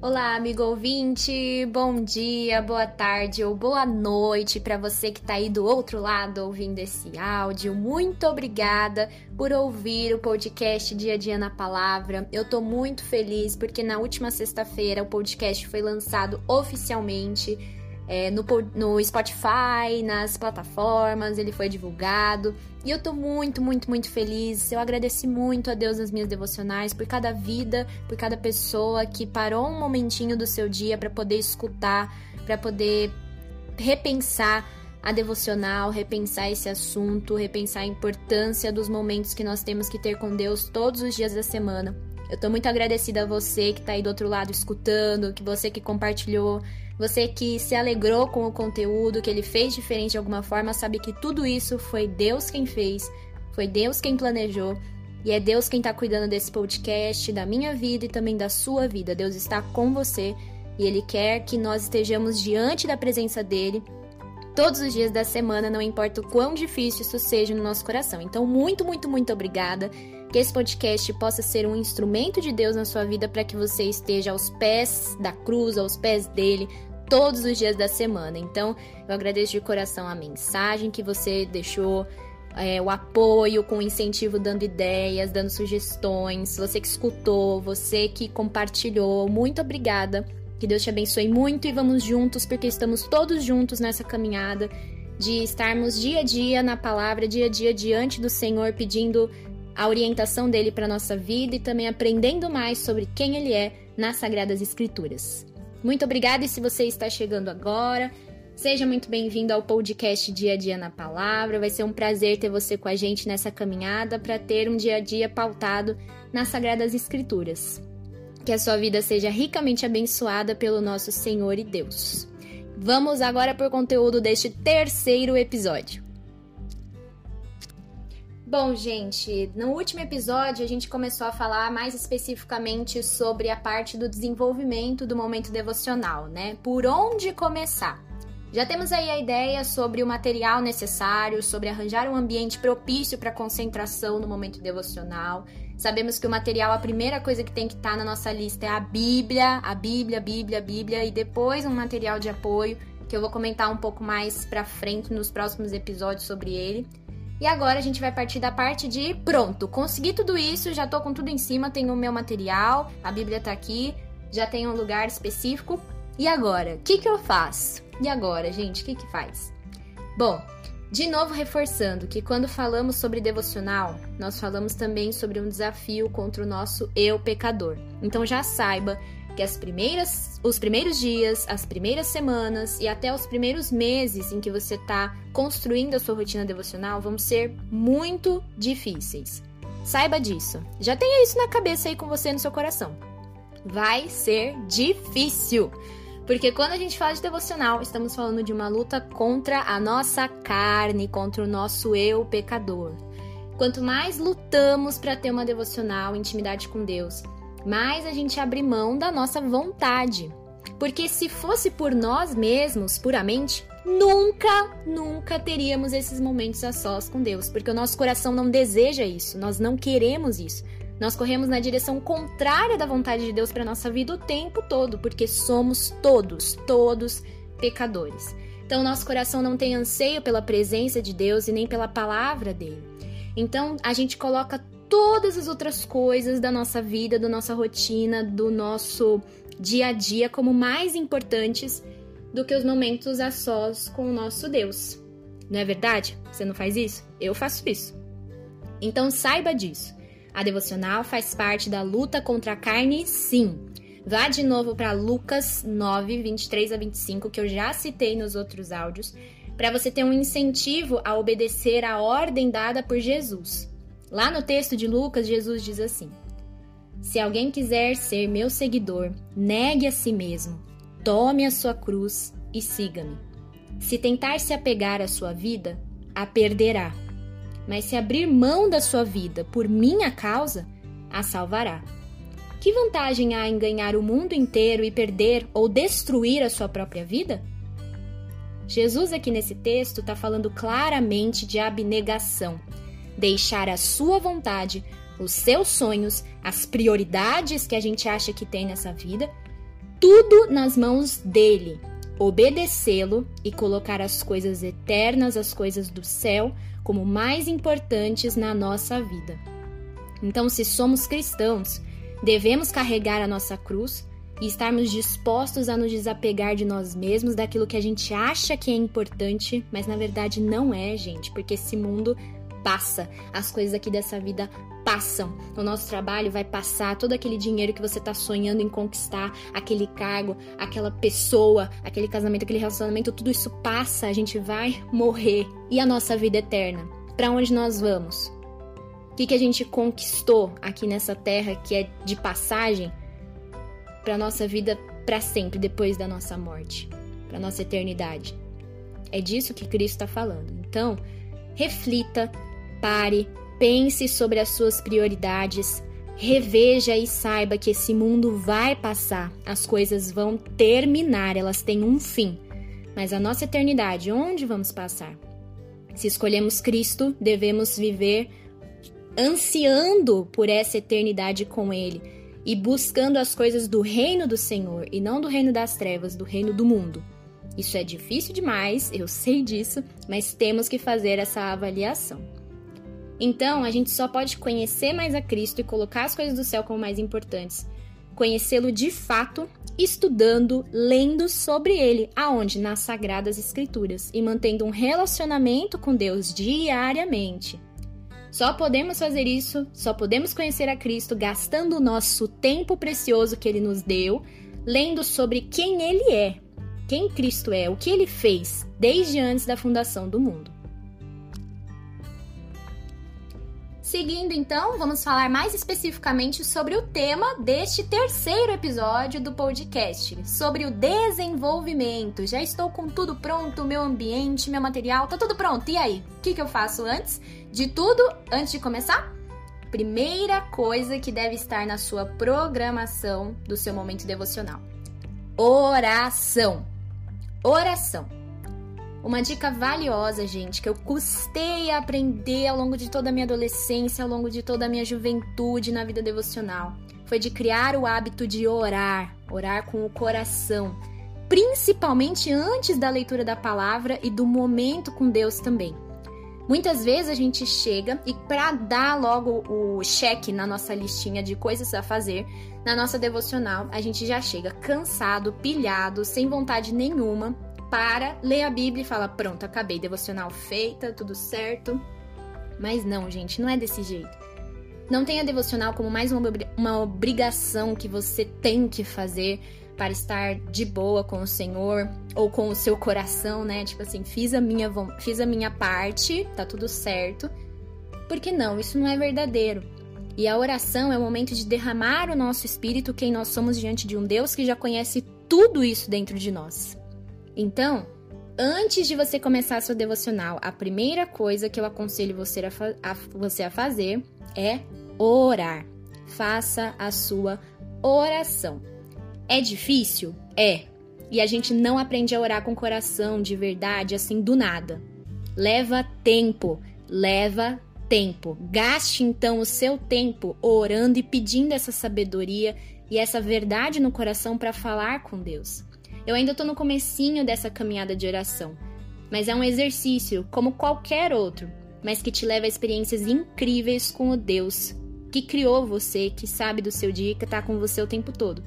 Olá, amigo ouvinte, bom dia, boa tarde ou boa noite para você que está aí do outro lado ouvindo esse áudio. Muito obrigada por ouvir o podcast Dia a Dia na Palavra. Eu tô muito feliz porque na última sexta-feira o podcast foi lançado oficialmente é, no, no Spotify, nas plataformas, ele foi divulgado. E eu tô muito, muito, muito feliz. Eu agradeci muito a Deus nas minhas devocionais, por cada vida, por cada pessoa que parou um momentinho do seu dia para poder escutar, para poder repensar a devocional, repensar esse assunto, repensar a importância dos momentos que nós temos que ter com Deus todos os dias da semana. Eu tô muito agradecida a você que tá aí do outro lado escutando, que você que compartilhou você que se alegrou com o conteúdo, que ele fez diferente de alguma forma, sabe que tudo isso foi Deus quem fez, foi Deus quem planejou. E é Deus quem está cuidando desse podcast, da minha vida e também da sua vida. Deus está com você e Ele quer que nós estejamos diante da presença dele todos os dias da semana, não importa o quão difícil isso seja no nosso coração. Então, muito, muito, muito obrigada. Que esse podcast possa ser um instrumento de Deus na sua vida para que você esteja aos pés da cruz, aos pés dele, todos os dias da semana. Então, eu agradeço de coração a mensagem que você deixou, é, o apoio com incentivo, dando ideias, dando sugestões, você que escutou, você que compartilhou. Muito obrigada. Que Deus te abençoe muito e vamos juntos, porque estamos todos juntos nessa caminhada de estarmos dia a dia na palavra, dia a dia diante do Senhor, pedindo a orientação dele para nossa vida e também aprendendo mais sobre quem ele é nas sagradas escrituras. Muito obrigada e se você está chegando agora, seja muito bem-vindo ao podcast Dia a Dia na Palavra. Vai ser um prazer ter você com a gente nessa caminhada para ter um dia a dia pautado nas sagradas escrituras. Que a sua vida seja ricamente abençoada pelo nosso Senhor e Deus. Vamos agora para o conteúdo deste terceiro episódio. Bom, gente, no último episódio a gente começou a falar mais especificamente sobre a parte do desenvolvimento do momento devocional, né? Por onde começar? Já temos aí a ideia sobre o material necessário, sobre arranjar um ambiente propício para concentração no momento devocional. Sabemos que o material, a primeira coisa que tem que estar tá na nossa lista é a Bíblia, a Bíblia, Bíblia, Bíblia, e depois um material de apoio que eu vou comentar um pouco mais para frente nos próximos episódios sobre ele. E agora a gente vai partir da parte de pronto, consegui tudo isso, já tô com tudo em cima, tenho o meu material, a Bíblia tá aqui, já tenho um lugar específico. E agora, o que que eu faço? E agora, gente, o que que faz? Bom, de novo reforçando que quando falamos sobre devocional, nós falamos também sobre um desafio contra o nosso eu pecador. Então já saiba que as primeiras, os primeiros dias, as primeiras semanas e até os primeiros meses em que você está construindo a sua rotina devocional vão ser muito difíceis. Saiba disso. Já tenha isso na cabeça aí com você no seu coração. Vai ser difícil. Porque quando a gente fala de devocional, estamos falando de uma luta contra a nossa carne, contra o nosso eu pecador. Quanto mais lutamos para ter uma devocional, intimidade com Deus, mais a gente abre mão da nossa vontade. Porque se fosse por nós mesmos, puramente, nunca, nunca teríamos esses momentos a sós com Deus, porque o nosso coração não deseja isso, nós não queremos isso. Nós corremos na direção contrária da vontade de Deus para nossa vida o tempo todo, porque somos todos, todos pecadores. Então, nosso coração não tem anseio pela presença de Deus e nem pela palavra dele. Então, a gente coloca todas as outras coisas da nossa vida, da nossa rotina, do nosso dia a dia como mais importantes do que os momentos a sós com o nosso Deus. Não é verdade? Você não faz isso? Eu faço isso. Então saiba disso. A devocional faz parte da luta contra a carne, sim. Vá de novo para Lucas 9, 23 a 25, que eu já citei nos outros áudios, para você ter um incentivo a obedecer a ordem dada por Jesus. Lá no texto de Lucas, Jesus diz assim: Se alguém quiser ser meu seguidor, negue a si mesmo, tome a sua cruz e siga-me. Se tentar se apegar à sua vida, a perderá. Mas se abrir mão da sua vida por minha causa, a salvará. Que vantagem há em ganhar o mundo inteiro e perder ou destruir a sua própria vida? Jesus, aqui nesse texto, está falando claramente de abnegação deixar a sua vontade, os seus sonhos, as prioridades que a gente acha que tem nessa vida, tudo nas mãos dele, obedecê-lo e colocar as coisas eternas, as coisas do céu, como mais importantes na nossa vida. Então, se somos cristãos, devemos carregar a nossa cruz e estarmos dispostos a nos desapegar de nós mesmos, daquilo que a gente acha que é importante, mas na verdade não é, gente, porque esse mundo passa, as coisas aqui dessa vida passam. O nosso trabalho vai passar, todo aquele dinheiro que você tá sonhando em conquistar, aquele cargo, aquela pessoa, aquele casamento, aquele relacionamento, tudo isso passa, a gente vai morrer. E a nossa vida eterna? Para onde nós vamos? O que, que a gente conquistou aqui nessa terra que é de passagem para nossa vida para sempre depois da nossa morte, para nossa eternidade? É disso que Cristo está falando. Então, reflita, pare, pense sobre as suas prioridades, reveja e saiba que esse mundo vai passar, as coisas vão terminar, elas têm um fim. Mas a nossa eternidade, onde vamos passar? Se escolhemos Cristo, devemos viver ansiando por essa eternidade com Ele e buscando as coisas do reino do Senhor e não do reino das trevas, do reino do mundo. Isso é difícil demais, eu sei disso, mas temos que fazer essa avaliação. Então, a gente só pode conhecer mais a Cristo e colocar as coisas do céu como mais importantes. Conhecê-lo de fato, estudando, lendo sobre ele, aonde? Nas Sagradas Escrituras, e mantendo um relacionamento com Deus diariamente. Só podemos fazer isso, só podemos conhecer a Cristo gastando o nosso tempo precioso que ele nos deu, lendo sobre quem ele é, quem Cristo é, o que ele fez desde antes da fundação do mundo. Seguindo então, vamos falar mais especificamente sobre o tema deste terceiro episódio do podcast, sobre o desenvolvimento. Já estou com tudo pronto, meu ambiente, meu material, tá tudo pronto. E aí, o que, que eu faço antes? De tudo, antes de começar? Primeira coisa que deve estar na sua programação do seu momento devocional: oração. Oração. Uma dica valiosa, gente, que eu custei a aprender ao longo de toda a minha adolescência, ao longo de toda a minha juventude na vida devocional, foi de criar o hábito de orar, orar com o coração, principalmente antes da leitura da palavra e do momento com Deus também. Muitas vezes a gente chega e para dar logo o cheque na nossa listinha de coisas a fazer, na nossa devocional, a gente já chega cansado, pilhado, sem vontade nenhuma para, lê a Bíblia e fala: pronto, acabei, devocional feita, tudo certo. Mas não, gente, não é desse jeito. Não tenha devocional como mais uma, uma obrigação que você tem que fazer para estar de boa com o Senhor ou com o seu coração, né? Tipo assim, fiz a minha, fiz a minha parte, tá tudo certo. Porque não, isso não é verdadeiro. E a oração é o momento de derramar o nosso espírito, quem nós somos diante de um Deus que já conhece tudo isso dentro de nós. Então, antes de você começar sua devocional, a primeira coisa que eu aconselho você a, a, você a fazer é orar. Faça a sua oração. É difícil? É. E a gente não aprende a orar com coração de verdade assim do nada. Leva tempo, leva tempo. Gaste então o seu tempo orando e pedindo essa sabedoria e essa verdade no coração para falar com Deus. Eu ainda estou no comecinho dessa caminhada de oração, mas é um exercício como qualquer outro, mas que te leva a experiências incríveis com o Deus que criou você, que sabe do seu dia que está com você o tempo todo.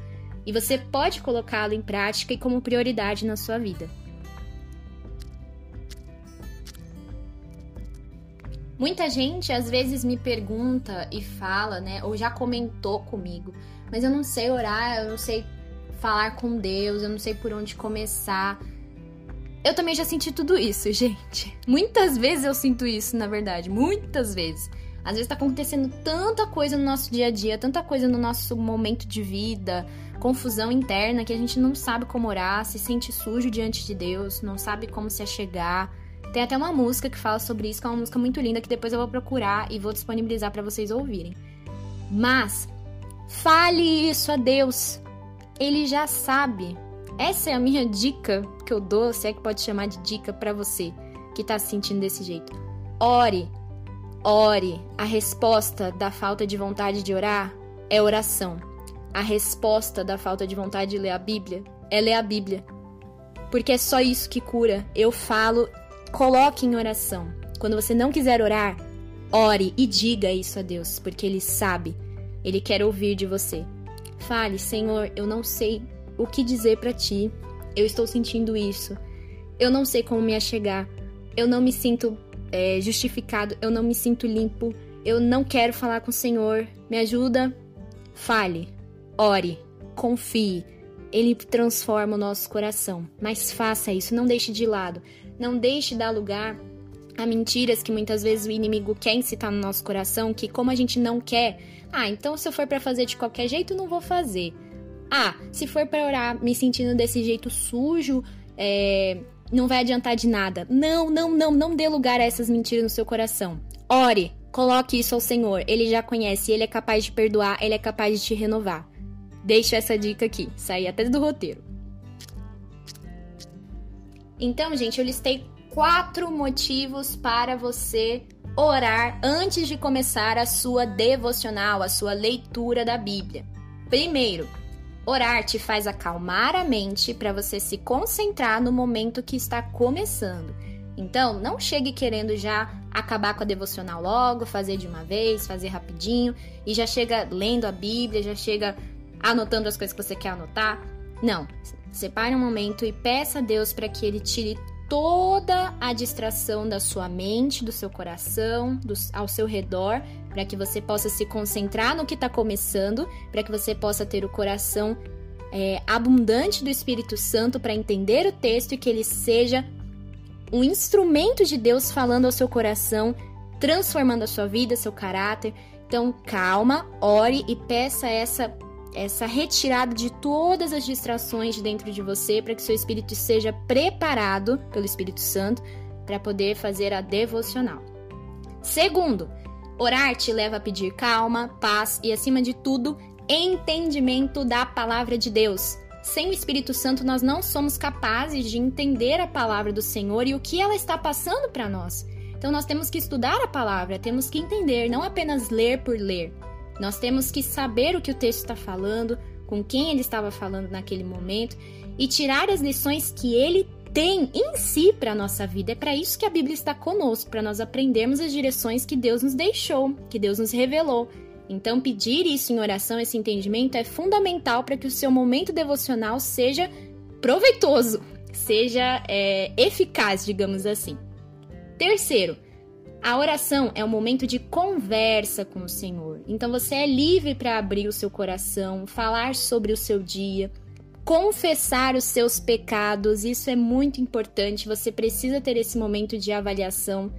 E você pode colocá-lo em prática e como prioridade na sua vida. Muita gente às vezes me pergunta e fala, né, ou já comentou comigo, mas eu não sei orar, eu não sei falar com Deus, eu não sei por onde começar. Eu também já senti tudo isso, gente. Muitas vezes eu sinto isso, na verdade, muitas vezes. Às vezes tá acontecendo tanta coisa no nosso dia a dia, tanta coisa no nosso momento de vida, confusão interna que a gente não sabe como orar, se sente sujo diante de Deus, não sabe como se achegar. Tem até uma música que fala sobre isso, que é uma música muito linda que depois eu vou procurar e vou disponibilizar para vocês ouvirem. Mas fale isso a Deus. Ele já sabe. Essa é a minha dica que eu dou, se é que pode chamar de dica para você que tá se sentindo desse jeito. Ore. Ore. A resposta da falta de vontade de orar é oração. a resposta da falta de vontade de ler a Bíblia é ler a Bíblia. Porque é só isso que cura. Eu falo, coloque em oração. Quando você não quiser orar, ore e diga isso a Deus, porque Ele sabe. Ele quer ouvir de você. Fale, Senhor, eu não sei o que dizer para ti. Eu estou sentindo isso. Eu não sei como me achegar. Eu não me sinto é, justificado. Eu não me sinto limpo. Eu não quero falar com o Senhor. Me ajuda? Fale. Ore. Confie. Ele transforma o nosso coração. Mas faça isso, não deixe de lado. Não deixe dar lugar a mentiras que muitas vezes o inimigo quer incitar no nosso coração, que como a gente não quer, ah, então se eu for para fazer de qualquer jeito, não vou fazer. Ah, se for para orar me sentindo desse jeito sujo, é, não vai adiantar de nada. Não, não, não, não dê lugar a essas mentiras no seu coração. Ore, coloque isso ao Senhor. Ele já conhece, ele é capaz de perdoar, ele é capaz de te renovar. Deixo essa dica aqui, saí até do roteiro. Então, gente, eu listei quatro motivos para você orar antes de começar a sua devocional, a sua leitura da Bíblia. Primeiro, orar te faz acalmar a mente para você se concentrar no momento que está começando. Então, não chegue querendo já acabar com a devocional logo, fazer de uma vez, fazer rapidinho e já chega lendo a Bíblia, já chega anotando as coisas que você quer anotar. Não. Separe um momento e peça a Deus para que Ele tire toda a distração da sua mente, do seu coração, do, ao seu redor, para que você possa se concentrar no que está começando, para que você possa ter o coração é, abundante do Espírito Santo para entender o texto e que ele seja um instrumento de Deus falando ao seu coração, transformando a sua vida, seu caráter. Então, calma, ore e peça essa essa retirada de todas as distrações de dentro de você para que seu espírito seja preparado pelo Espírito Santo para poder fazer a devocional. Segundo, orar te leva a pedir calma, paz e, acima de tudo, entendimento da palavra de Deus. Sem o Espírito Santo, nós não somos capazes de entender a palavra do Senhor e o que ela está passando para nós. Então, nós temos que estudar a palavra, temos que entender, não apenas ler por ler. Nós temos que saber o que o texto está falando, com quem ele estava falando naquele momento e tirar as lições que ele tem em si para a nossa vida. É para isso que a Bíblia está conosco, para nós aprendermos as direções que Deus nos deixou, que Deus nos revelou. Então, pedir isso em oração, esse entendimento, é fundamental para que o seu momento devocional seja proveitoso, seja é, eficaz, digamos assim. Terceiro, a oração é um momento de conversa com o Senhor. Então você é livre para abrir o seu coração, falar sobre o seu dia, confessar os seus pecados. Isso é muito importante. Você precisa ter esse momento de avaliação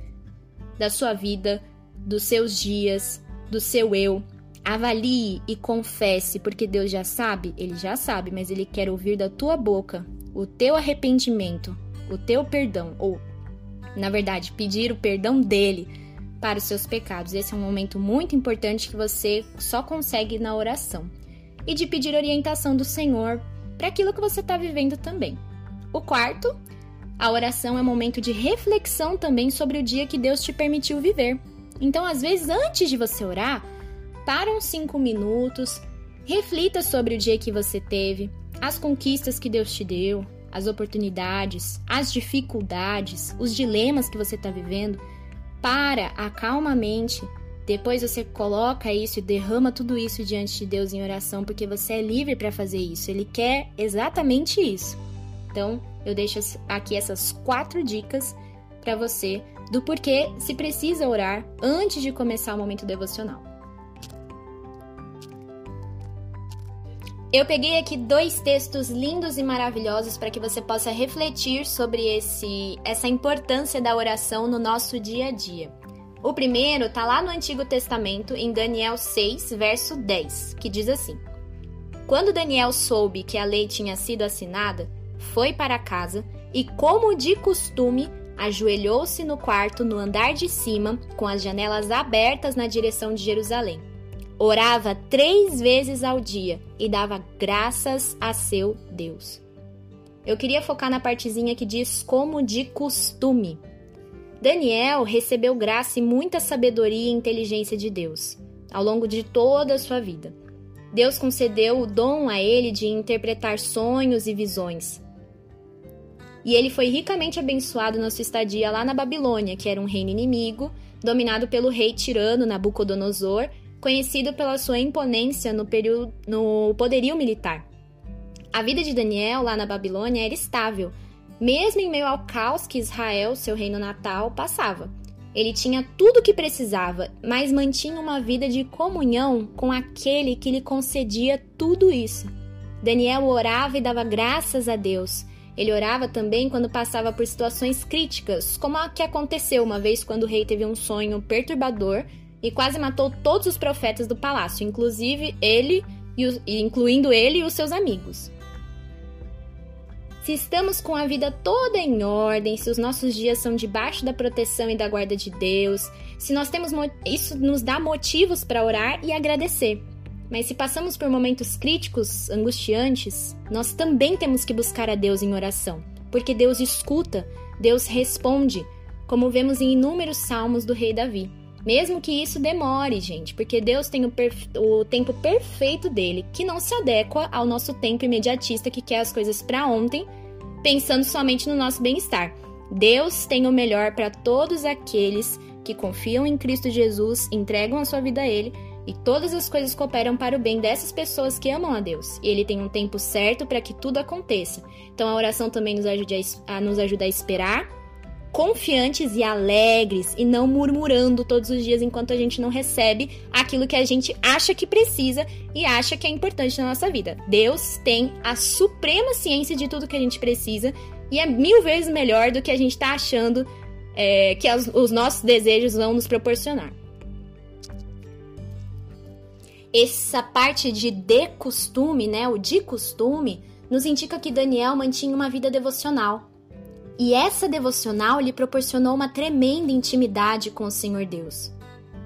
da sua vida, dos seus dias, do seu eu. Avalie e confesse, porque Deus já sabe, ele já sabe, mas ele quer ouvir da tua boca o teu arrependimento, o teu perdão ou na verdade, pedir o perdão dele para os seus pecados. Esse é um momento muito importante que você só consegue na oração. E de pedir orientação do Senhor para aquilo que você está vivendo também. O quarto, a oração é um momento de reflexão também sobre o dia que Deus te permitiu viver. Então, às vezes, antes de você orar, para uns cinco minutos, reflita sobre o dia que você teve, as conquistas que Deus te deu, as oportunidades, as dificuldades, os dilemas que você está vivendo, para, acalma a mente. Depois você coloca isso e derrama tudo isso diante de Deus em oração, porque você é livre para fazer isso. Ele quer exatamente isso. Então, eu deixo aqui essas quatro dicas para você do porquê se precisa orar antes de começar o momento devocional. Eu peguei aqui dois textos lindos e maravilhosos para que você possa refletir sobre esse, essa importância da oração no nosso dia a dia. O primeiro está lá no Antigo Testamento, em Daniel 6, verso 10, que diz assim: Quando Daniel soube que a lei tinha sido assinada, foi para casa e, como de costume, ajoelhou-se no quarto no andar de cima, com as janelas abertas na direção de Jerusalém orava três vezes ao dia e dava graças a seu Deus. Eu queria focar na partezinha que diz como de costume. Daniel recebeu graça e muita sabedoria e inteligência de Deus ao longo de toda a sua vida. Deus concedeu o dom a ele de interpretar sonhos e visões. E ele foi ricamente abençoado na sua estadia lá na Babilônia, que era um reino inimigo, dominado pelo rei tirano Nabucodonosor, conhecido pela sua imponência no, período, no poderio militar. A vida de Daniel lá na Babilônia era estável, mesmo em meio ao caos que Israel, seu reino natal, passava. Ele tinha tudo o que precisava, mas mantinha uma vida de comunhão com aquele que lhe concedia tudo isso. Daniel orava e dava graças a Deus. Ele orava também quando passava por situações críticas, como a que aconteceu uma vez quando o rei teve um sonho perturbador e quase matou todos os profetas do palácio, inclusive ele, incluindo ele e os seus amigos. Se estamos com a vida toda em ordem, se os nossos dias são debaixo da proteção e da guarda de Deus, se nós temos isso nos dá motivos para orar e agradecer. Mas se passamos por momentos críticos, angustiantes, nós também temos que buscar a Deus em oração, porque Deus escuta, Deus responde, como vemos em inúmeros salmos do rei Davi. Mesmo que isso demore, gente, porque Deus tem o, o, tempo perfeito dele, que não se adequa ao nosso tempo imediatista que quer as coisas para ontem, pensando somente no nosso bem-estar. Deus tem o melhor para todos aqueles que confiam em Cristo Jesus, entregam a sua vida a Ele e todas as coisas cooperam para o bem dessas pessoas que amam a Deus. E Ele tem um tempo certo para que tudo aconteça. Então a oração também nos ajuda a, nos ajuda a esperar confiantes e alegres e não murmurando todos os dias enquanto a gente não recebe aquilo que a gente acha que precisa e acha que é importante na nossa vida. Deus tem a suprema ciência de tudo que a gente precisa e é mil vezes melhor do que a gente está achando é, que os, os nossos desejos vão nos proporcionar. Essa parte de de costume, né, o de costume, nos indica que Daniel mantinha uma vida devocional e essa devocional lhe proporcionou uma tremenda intimidade com o Senhor Deus.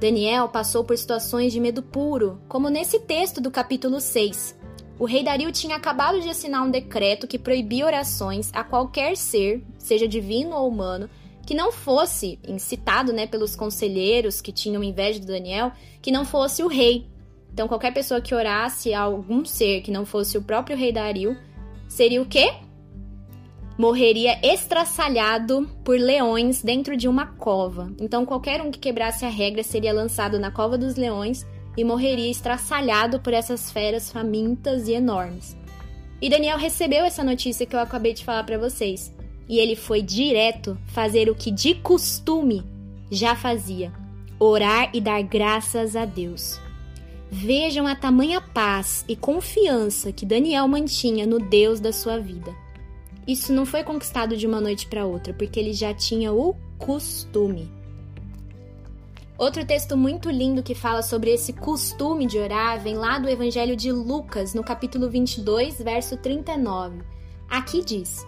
Daniel passou por situações de medo puro, como nesse texto do capítulo 6. O rei Dario tinha acabado de assinar um decreto que proibia orações a qualquer ser, seja divino ou humano, que não fosse incitado né, pelos conselheiros que tinham inveja de Daniel, que não fosse o rei. Então, qualquer pessoa que orasse a algum ser que não fosse o próprio rei Dario, seria o quê? Morreria estraçalhado por leões dentro de uma cova. Então, qualquer um que quebrasse a regra seria lançado na cova dos leões e morreria estraçalhado por essas feras famintas e enormes. E Daniel recebeu essa notícia que eu acabei de falar para vocês, e ele foi direto fazer o que de costume já fazia: orar e dar graças a Deus. Vejam a tamanha paz e confiança que Daniel mantinha no Deus da sua vida. Isso não foi conquistado de uma noite para outra, porque ele já tinha o costume. Outro texto muito lindo que fala sobre esse costume de orar vem lá do Evangelho de Lucas, no capítulo 22, verso 39. Aqui diz: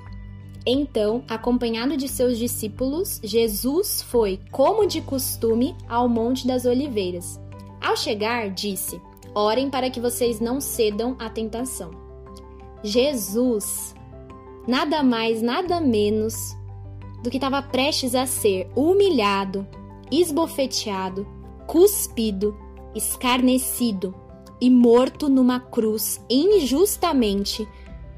Então, acompanhado de seus discípulos, Jesus foi, como de costume, ao Monte das Oliveiras. Ao chegar, disse: Orem para que vocês não cedam à tentação. Jesus nada mais, nada menos do que estava prestes a ser humilhado, esbofeteado, cuspido, escarnecido e morto numa cruz injustamente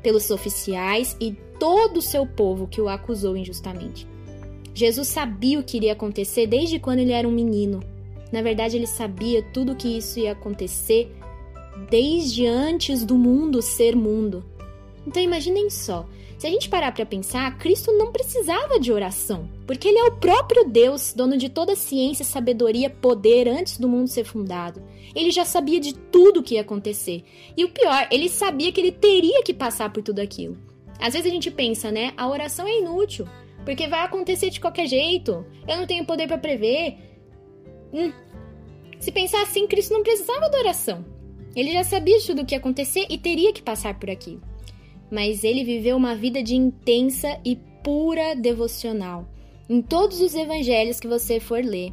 pelos oficiais e todo o seu povo que o acusou injustamente. Jesus sabia o que iria acontecer desde quando ele era um menino. Na verdade, ele sabia tudo o que isso ia acontecer desde antes do mundo ser mundo. Então imaginem só, se a gente parar para pensar, Cristo não precisava de oração, porque ele é o próprio Deus, dono de toda ciência, sabedoria, poder antes do mundo ser fundado. Ele já sabia de tudo o que ia acontecer. E o pior, ele sabia que ele teria que passar por tudo aquilo. Às vezes a gente pensa, né? A oração é inútil, porque vai acontecer de qualquer jeito. Eu não tenho poder para prever. Hum. Se pensar assim, Cristo não precisava da oração. Ele já sabia de tudo o que ia acontecer e teria que passar por aquilo mas ele viveu uma vida de intensa e pura devocional. Em todos os evangelhos que você for ler,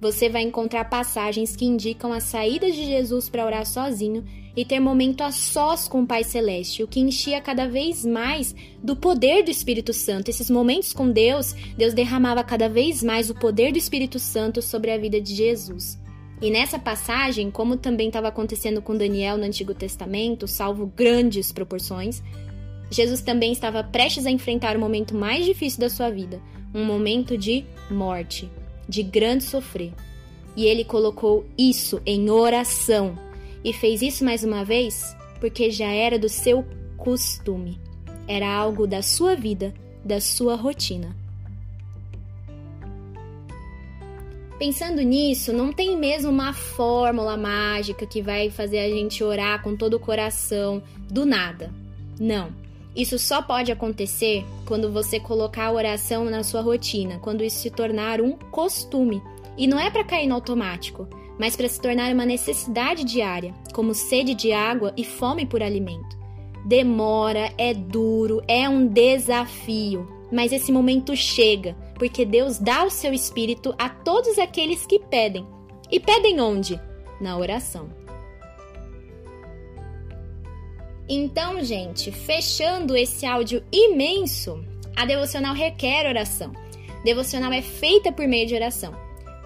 você vai encontrar passagens que indicam a saída de Jesus para orar sozinho e ter momento a sós com o Pai Celeste, o que enchia cada vez mais do poder do Espírito Santo. Esses momentos com Deus, Deus derramava cada vez mais o poder do Espírito Santo sobre a vida de Jesus. E nessa passagem, como também estava acontecendo com Daniel no Antigo Testamento, salvo grandes proporções, Jesus também estava prestes a enfrentar o momento mais difícil da sua vida, um momento de morte, de grande sofrer. E ele colocou isso em oração e fez isso mais uma vez porque já era do seu costume. Era algo da sua vida, da sua rotina. Pensando nisso, não tem mesmo uma fórmula mágica que vai fazer a gente orar com todo o coração do nada. Não. Isso só pode acontecer quando você colocar a oração na sua rotina, quando isso se tornar um costume. E não é para cair no automático, mas para se tornar uma necessidade diária, como sede de água e fome por alimento. Demora, é duro, é um desafio, mas esse momento chega, porque Deus dá o seu espírito a todos aqueles que pedem. E pedem onde? Na oração. Então, gente, fechando esse áudio imenso, a devocional requer oração. Devocional é feita por meio de oração.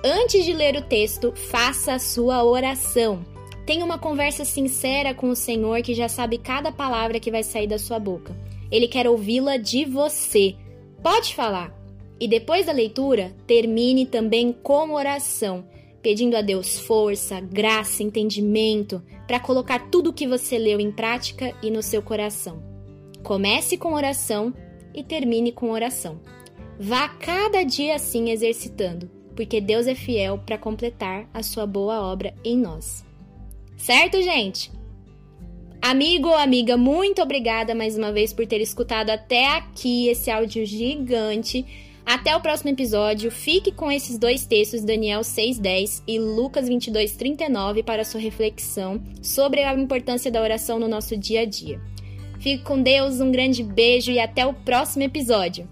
Antes de ler o texto, faça a sua oração. Tenha uma conversa sincera com o Senhor que já sabe cada palavra que vai sair da sua boca. Ele quer ouvi-la de você. Pode falar. E depois da leitura, termine também com oração, pedindo a Deus força, graça, entendimento para colocar tudo o que você leu em prática e no seu coração. Comece com oração e termine com oração. Vá cada dia assim exercitando porque Deus é fiel para completar a sua boa obra em nós. Certo, gente? Amigo ou amiga, muito obrigada mais uma vez por ter escutado até aqui esse áudio gigante. Até o próximo episódio. Fique com esses dois textos, Daniel 6:10 e Lucas 22:39 para sua reflexão sobre a importância da oração no nosso dia a dia. Fique com Deus, um grande beijo e até o próximo episódio.